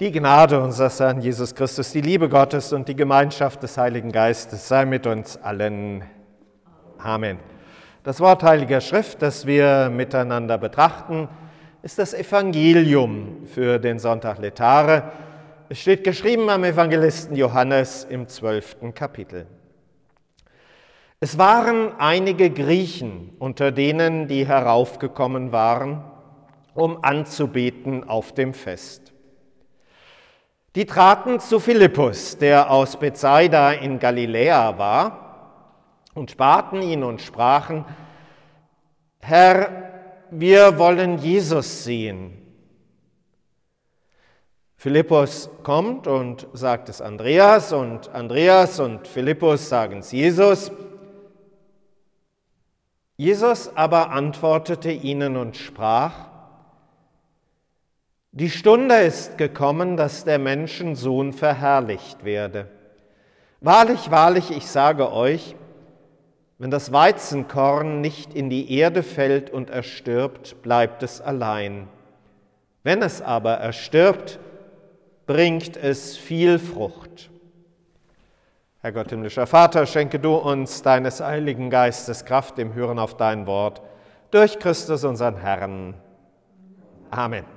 Die Gnade unseres Herrn Jesus Christus, die Liebe Gottes und die Gemeinschaft des Heiligen Geistes sei mit uns allen. Amen. Das Wort Heiliger Schrift, das wir miteinander betrachten, ist das Evangelium für den Sonntag Letare. Es steht geschrieben am Evangelisten Johannes im zwölften Kapitel. Es waren einige Griechen unter denen, die heraufgekommen waren, um anzubeten auf dem Fest. Die traten zu Philippus, der aus Bethsaida in Galiläa war, und baten ihn und sprachen, Herr, wir wollen Jesus sehen. Philippus kommt und sagt es Andreas und Andreas und Philippus sagen es Jesus. Jesus aber antwortete ihnen und sprach, die Stunde ist gekommen, dass der Menschensohn verherrlicht werde. Wahrlich, wahrlich, ich sage euch, wenn das Weizenkorn nicht in die Erde fällt und erstirbt, bleibt es allein. Wenn es aber erstirbt, bringt es viel Frucht. Herr Gott, himmlischer Vater, schenke du uns deines Heiligen Geistes Kraft im Hören auf dein Wort, durch Christus unseren Herrn. Amen.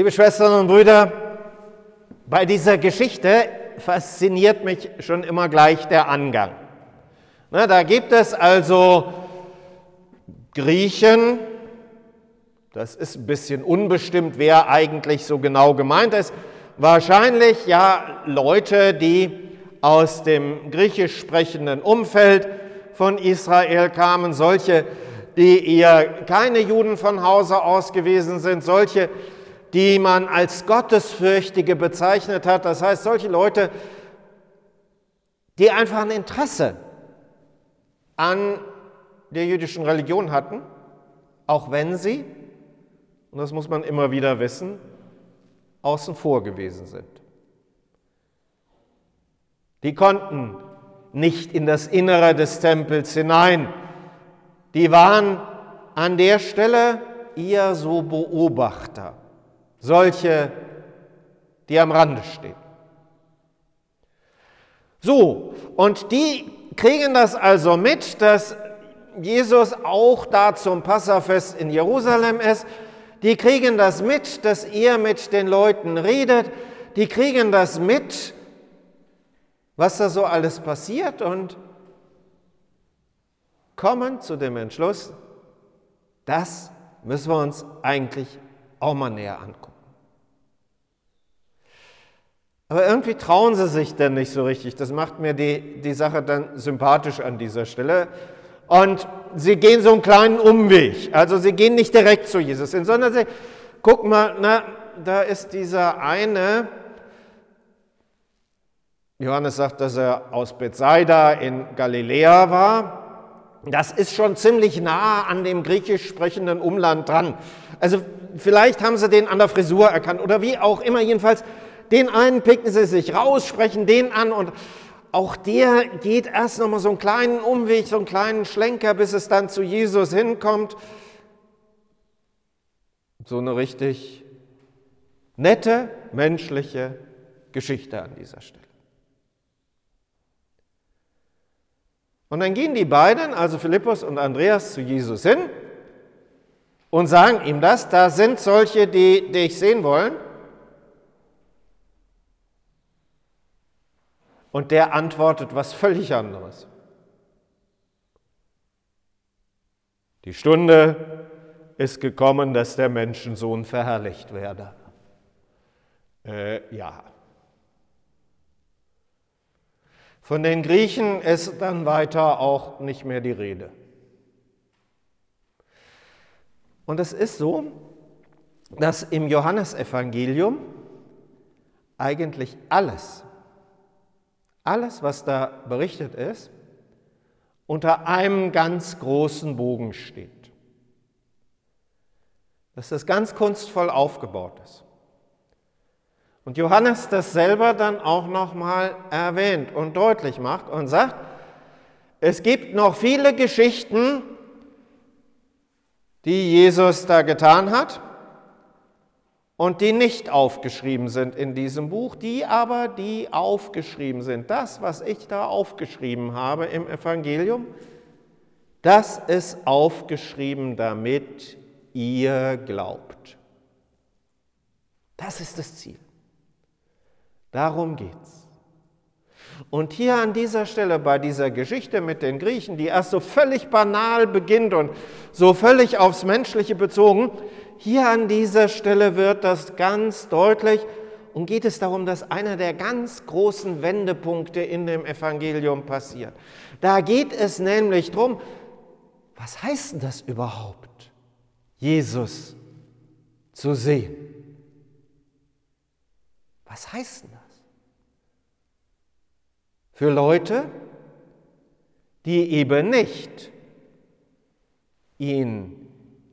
Liebe Schwestern und Brüder, bei dieser Geschichte fasziniert mich schon immer gleich der Angang. Na, da gibt es also Griechen, das ist ein bisschen unbestimmt, wer eigentlich so genau gemeint ist. Wahrscheinlich ja Leute, die aus dem griechisch sprechenden Umfeld von Israel kamen, solche, die eher keine Juden von Hause aus gewesen sind, solche, die man als Gottesfürchtige bezeichnet hat. Das heißt, solche Leute, die einfach ein Interesse an der jüdischen Religion hatten, auch wenn sie, und das muss man immer wieder wissen, außen vor gewesen sind. Die konnten nicht in das Innere des Tempels hinein. Die waren an der Stelle eher so Beobachter solche, die am Rande stehen. So, und die kriegen das also mit, dass Jesus auch da zum Passafest in Jerusalem ist. Die kriegen das mit, dass er mit den Leuten redet. Die kriegen das mit, was da so alles passiert und kommen zu dem Entschluss, das müssen wir uns eigentlich auch mal näher angucken. Aber irgendwie trauen sie sich denn nicht so richtig. Das macht mir die, die Sache dann sympathisch an dieser Stelle. Und sie gehen so einen kleinen Umweg. Also sie gehen nicht direkt zu Jesus hin, sondern sie, guck mal, na, da ist dieser eine, Johannes sagt, dass er aus Bethsaida in Galiläa war. Das ist schon ziemlich nah an dem griechisch sprechenden Umland dran. Also vielleicht haben sie den an der Frisur erkannt oder wie auch immer. Jedenfalls den einen picken sie sich raus, sprechen den an und auch der geht erst nochmal so einen kleinen Umweg, so einen kleinen Schlenker, bis es dann zu Jesus hinkommt. So eine richtig nette, menschliche Geschichte an dieser Stelle. Und dann gehen die beiden, also Philippus und Andreas, zu Jesus hin und sagen ihm das. Da sind solche, die dich sehen wollen. Und der antwortet was völlig anderes. Die Stunde ist gekommen, dass der Menschensohn verherrlicht werde. Äh, ja. Von den Griechen ist dann weiter auch nicht mehr die Rede. Und es ist so, dass im Johannesevangelium eigentlich alles, alles, was da berichtet ist, unter einem ganz großen Bogen steht. Dass das ganz kunstvoll aufgebaut ist. Und Johannes das selber dann auch nochmal erwähnt und deutlich macht und sagt, es gibt noch viele Geschichten, die Jesus da getan hat und die nicht aufgeschrieben sind in diesem Buch, die aber, die aufgeschrieben sind. Das, was ich da aufgeschrieben habe im Evangelium, das ist aufgeschrieben, damit ihr glaubt. Das ist das Ziel. Darum geht's. Und hier an dieser Stelle bei dieser Geschichte mit den Griechen, die erst so völlig banal beginnt und so völlig aufs Menschliche bezogen, hier an dieser Stelle wird das ganz deutlich und geht es darum, dass einer der ganz großen Wendepunkte in dem Evangelium passiert. Da geht es nämlich darum, was heißt denn das überhaupt, Jesus zu sehen? Was heißt denn das? Für Leute, die eben nicht ihn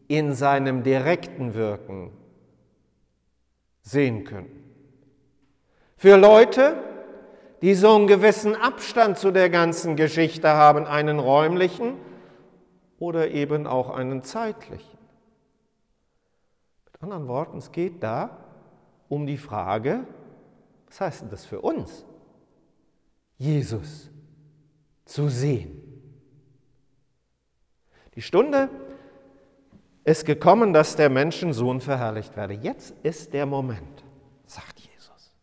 in seinem direkten Wirken sehen können. Für Leute, die so einen gewissen Abstand zu der ganzen Geschichte haben, einen räumlichen oder eben auch einen zeitlichen. Mit anderen Worten, es geht da um die Frage, was heißt denn das für uns, Jesus zu sehen? Die Stunde ist gekommen, dass der Menschensohn verherrlicht werde. Jetzt ist der Moment, sagt Jesus.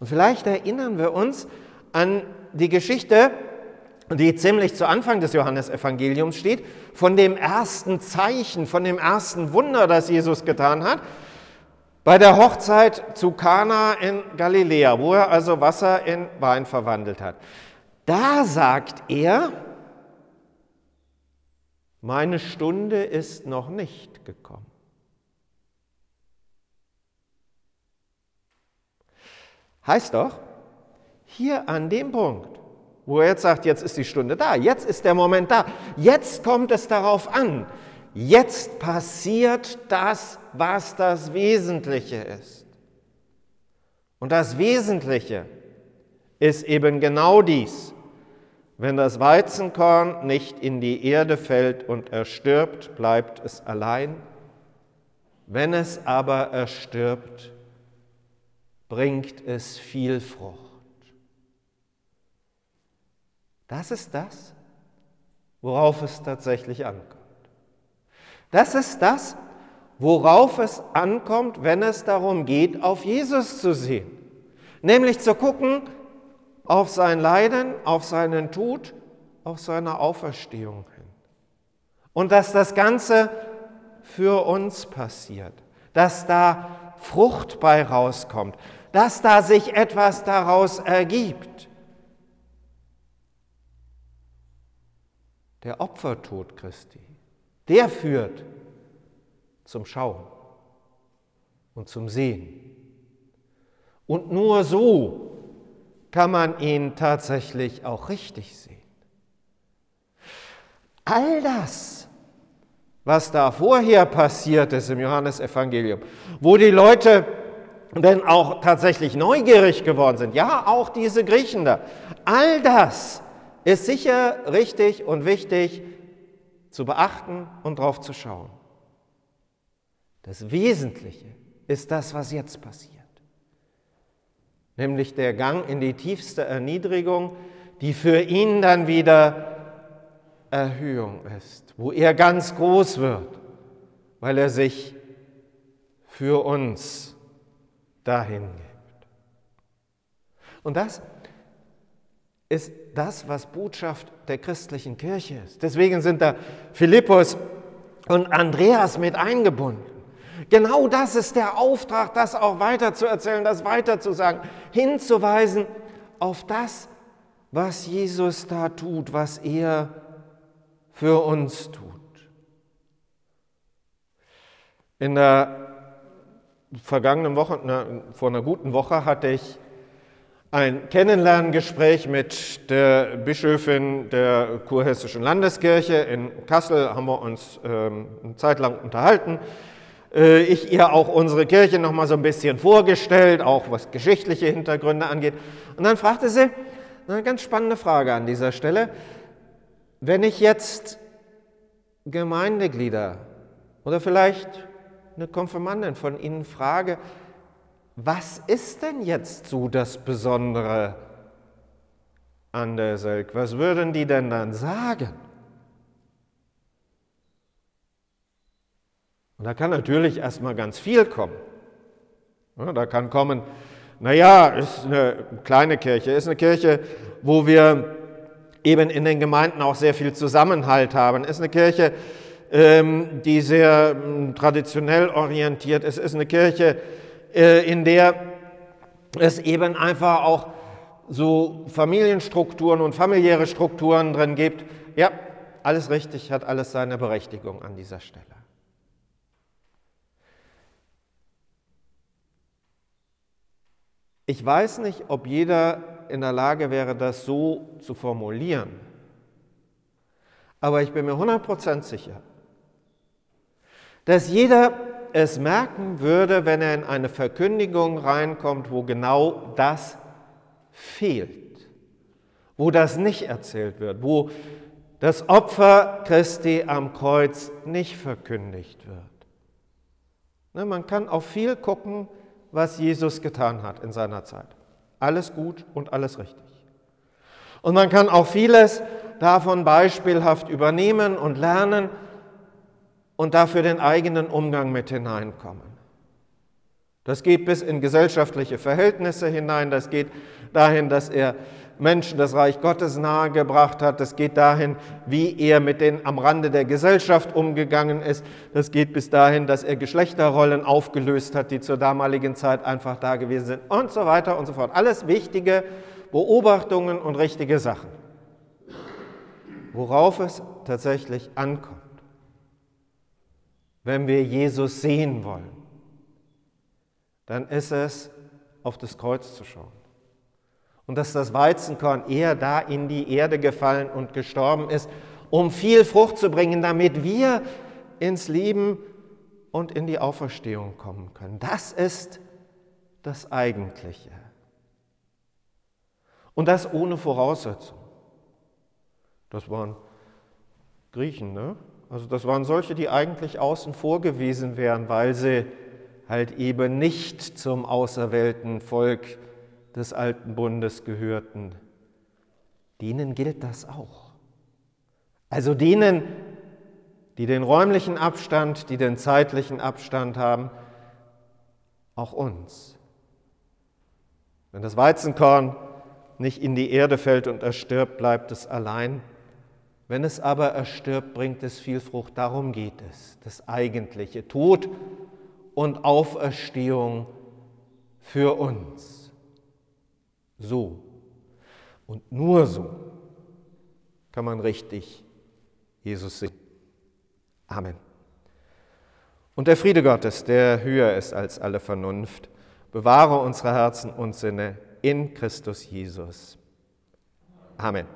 Und vielleicht erinnern wir uns an die Geschichte, die ziemlich zu Anfang des Johannesevangeliums steht, von dem ersten Zeichen, von dem ersten Wunder, das Jesus getan hat, bei der Hochzeit zu Kana in Galiläa, wo er also Wasser in Wein verwandelt hat. Da sagt er, meine Stunde ist noch nicht gekommen. Heißt doch, hier an dem Punkt, wo er jetzt sagt, jetzt ist die Stunde da, jetzt ist der Moment da, jetzt kommt es darauf an, jetzt passiert das, was das Wesentliche ist. Und das Wesentliche ist eben genau dies. Wenn das Weizenkorn nicht in die Erde fällt und erstirbt, bleibt es allein. Wenn es aber erstirbt, bringt es viel Frucht. Das ist das, worauf es tatsächlich ankommt. Das ist das, worauf es ankommt, wenn es darum geht, auf Jesus zu sehen. Nämlich zu gucken, auf sein Leiden, auf seinen Tod, auf seine Auferstehung hin. Und dass das Ganze für uns passiert, dass da Frucht bei rauskommt, dass da sich etwas daraus ergibt. Der Opfertod Christi, der führt zum Schauen und zum Sehen. Und nur so kann man ihn tatsächlich auch richtig sehen. All das, was da vorher passiert ist im Johannesevangelium, wo die Leute denn auch tatsächlich neugierig geworden sind, ja, auch diese Griechen da, all das ist sicher richtig und wichtig zu beachten und drauf zu schauen. Das Wesentliche ist das, was jetzt passiert nämlich der Gang in die tiefste Erniedrigung, die für ihn dann wieder Erhöhung ist, wo er ganz groß wird, weil er sich für uns dahin gibt. Und das ist das, was Botschaft der christlichen Kirche ist. Deswegen sind da Philippus und Andreas mit eingebunden. Genau das ist der Auftrag, das auch weiterzuerzählen, das weiterzusagen, hinzuweisen auf das, was Jesus da tut, was er für uns tut. In der vergangenen Woche, vor einer guten Woche, hatte ich ein Kennenlerngespräch mit der Bischöfin der Kurhessischen Landeskirche. In Kassel haben wir uns ähm, eine Zeit lang unterhalten ich ihr auch unsere Kirche noch mal so ein bisschen vorgestellt, auch was geschichtliche Hintergründe angeht. Und dann fragte sie, eine ganz spannende Frage an dieser Stelle, wenn ich jetzt Gemeindeglieder oder vielleicht eine Konfirmandin von Ihnen frage, was ist denn jetzt so das Besondere an der Selk? Was würden die denn dann sagen? Und da kann natürlich erstmal ganz viel kommen. Ja, da kann kommen, naja, ist eine kleine Kirche, ist eine Kirche, wo wir eben in den Gemeinden auch sehr viel Zusammenhalt haben, ist eine Kirche, ähm, die sehr hm, traditionell orientiert ist, ist eine Kirche, äh, in der es eben einfach auch so Familienstrukturen und familiäre Strukturen drin gibt. Ja, alles richtig, hat alles seine Berechtigung an dieser Stelle. Ich weiß nicht, ob jeder in der Lage wäre, das so zu formulieren, aber ich bin mir 100% sicher, dass jeder es merken würde, wenn er in eine Verkündigung reinkommt, wo genau das fehlt, wo das nicht erzählt wird, wo das Opfer Christi am Kreuz nicht verkündigt wird. Ne, man kann auf viel gucken, was Jesus getan hat in seiner Zeit. Alles gut und alles richtig. Und man kann auch vieles davon beispielhaft übernehmen und lernen und dafür den eigenen Umgang mit hineinkommen. Das geht bis in gesellschaftliche Verhältnisse hinein, das geht dahin, dass er Menschen das Reich Gottes nahegebracht hat. Das geht dahin, wie er mit denen am Rande der Gesellschaft umgegangen ist. Das geht bis dahin, dass er Geschlechterrollen aufgelöst hat, die zur damaligen Zeit einfach da gewesen sind und so weiter und so fort. Alles wichtige Beobachtungen und richtige Sachen. Worauf es tatsächlich ankommt, wenn wir Jesus sehen wollen, dann ist es, auf das Kreuz zu schauen und dass das Weizenkorn eher da in die Erde gefallen und gestorben ist, um viel Frucht zu bringen, damit wir ins Leben und in die Auferstehung kommen können. Das ist das Eigentliche. Und das ohne Voraussetzung. Das waren Griechen, ne? Also das waren solche, die eigentlich außen vor gewesen wären, weil sie halt eben nicht zum auserwählten Volk des alten Bundes gehörten, denen gilt das auch. Also denen, die den räumlichen Abstand, die den zeitlichen Abstand haben, auch uns. Wenn das Weizenkorn nicht in die Erde fällt und erstirbt, bleibt es allein. Wenn es aber erstirbt, bringt es viel Frucht. Darum geht es, das eigentliche Tod und Auferstehung für uns. So und nur so kann man richtig Jesus sehen. Amen. Und der Friede Gottes, der höher ist als alle Vernunft, bewahre unsere Herzen und Sinne in Christus Jesus. Amen.